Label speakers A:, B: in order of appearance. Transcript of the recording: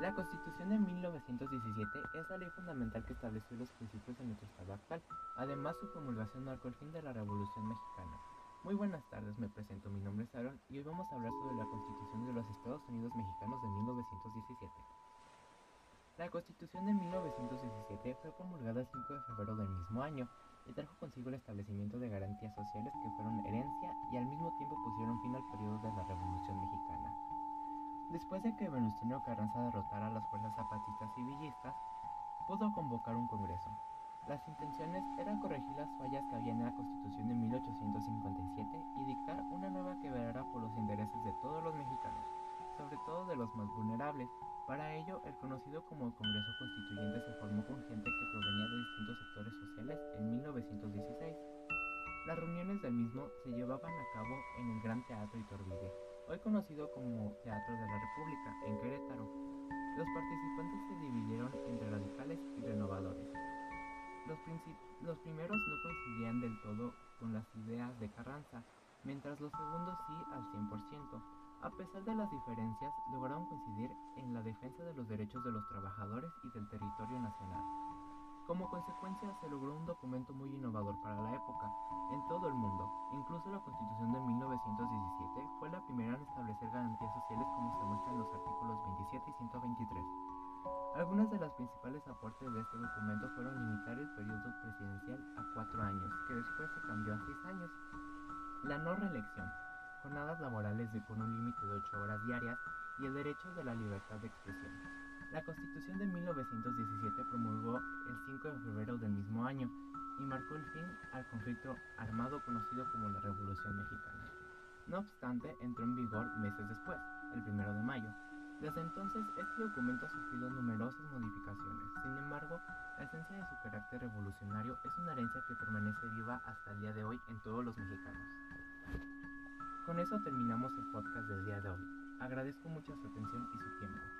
A: La Constitución de 1917 es la ley fundamental que estableció los principios de nuestro Estado actual. Además, su promulgación marcó el fin de la Revolución Mexicana. Muy buenas tardes, me presento, mi nombre es Aaron y hoy vamos a hablar sobre la Constitución de los Estados Unidos Mexicanos de 1917. La Constitución de 1917 fue promulgada el 5 de febrero del mismo año y trajo consigo el establecimiento de garantías sociales que fueron herencia y al mismo tiempo pusieron fin al Después de que Venustiano Carranza derrotara a las fuerzas zapatistas y villistas, pudo convocar un congreso. Las intenciones eran corregir las fallas que había en la Constitución de 1857 y dictar una nueva que velara por los intereses de todos los mexicanos, sobre todo de los más vulnerables. Para ello, el conocido como Congreso Constituyente se formó con gente que provenía de distintos sectores sociales en 1916. Las reuniones del mismo se llevaban a cabo en el Gran Teatro Iturbide, hoy conocido como Teatro de la República, en Querétaro. Los participantes se dividieron entre radicales y renovadores. Los, los, primeros no coincidían del todo con las ideas de Carranza, mientras los segundos sí al 100%. A pesar de las diferencias, lograron coincidir en la defensa de los derechos de los trabajadores y del territorio nacional. Como consecuencia, se logró un documento muy innovador para la época, 1917 fue la primera en establecer garantías sociales como se muestra en los artículos 27 y 123. Algunas de las principales aportes de este documento fueron limitar el periodo presidencial a cuatro años, que después se cambió a seis años. La no reelección, jornadas laborales de con un límite de ocho horas diarias y el derecho de la libertad de expresión. La Constitución de 1917 promulgó el 5 de febrero del mismo año y marcó el fin al conflicto armado conocido como la Revolución Mexicana. No obstante, entró en vigor meses después, el 1 de mayo. Desde entonces, este documento ha sufrido numerosas modificaciones. Sin embargo, la esencia de su carácter revolucionario es una herencia que permanece viva hasta el día de hoy en todos los mexicanos. Con eso terminamos el podcast del día de hoy. Agradezco mucho su atención y su tiempo.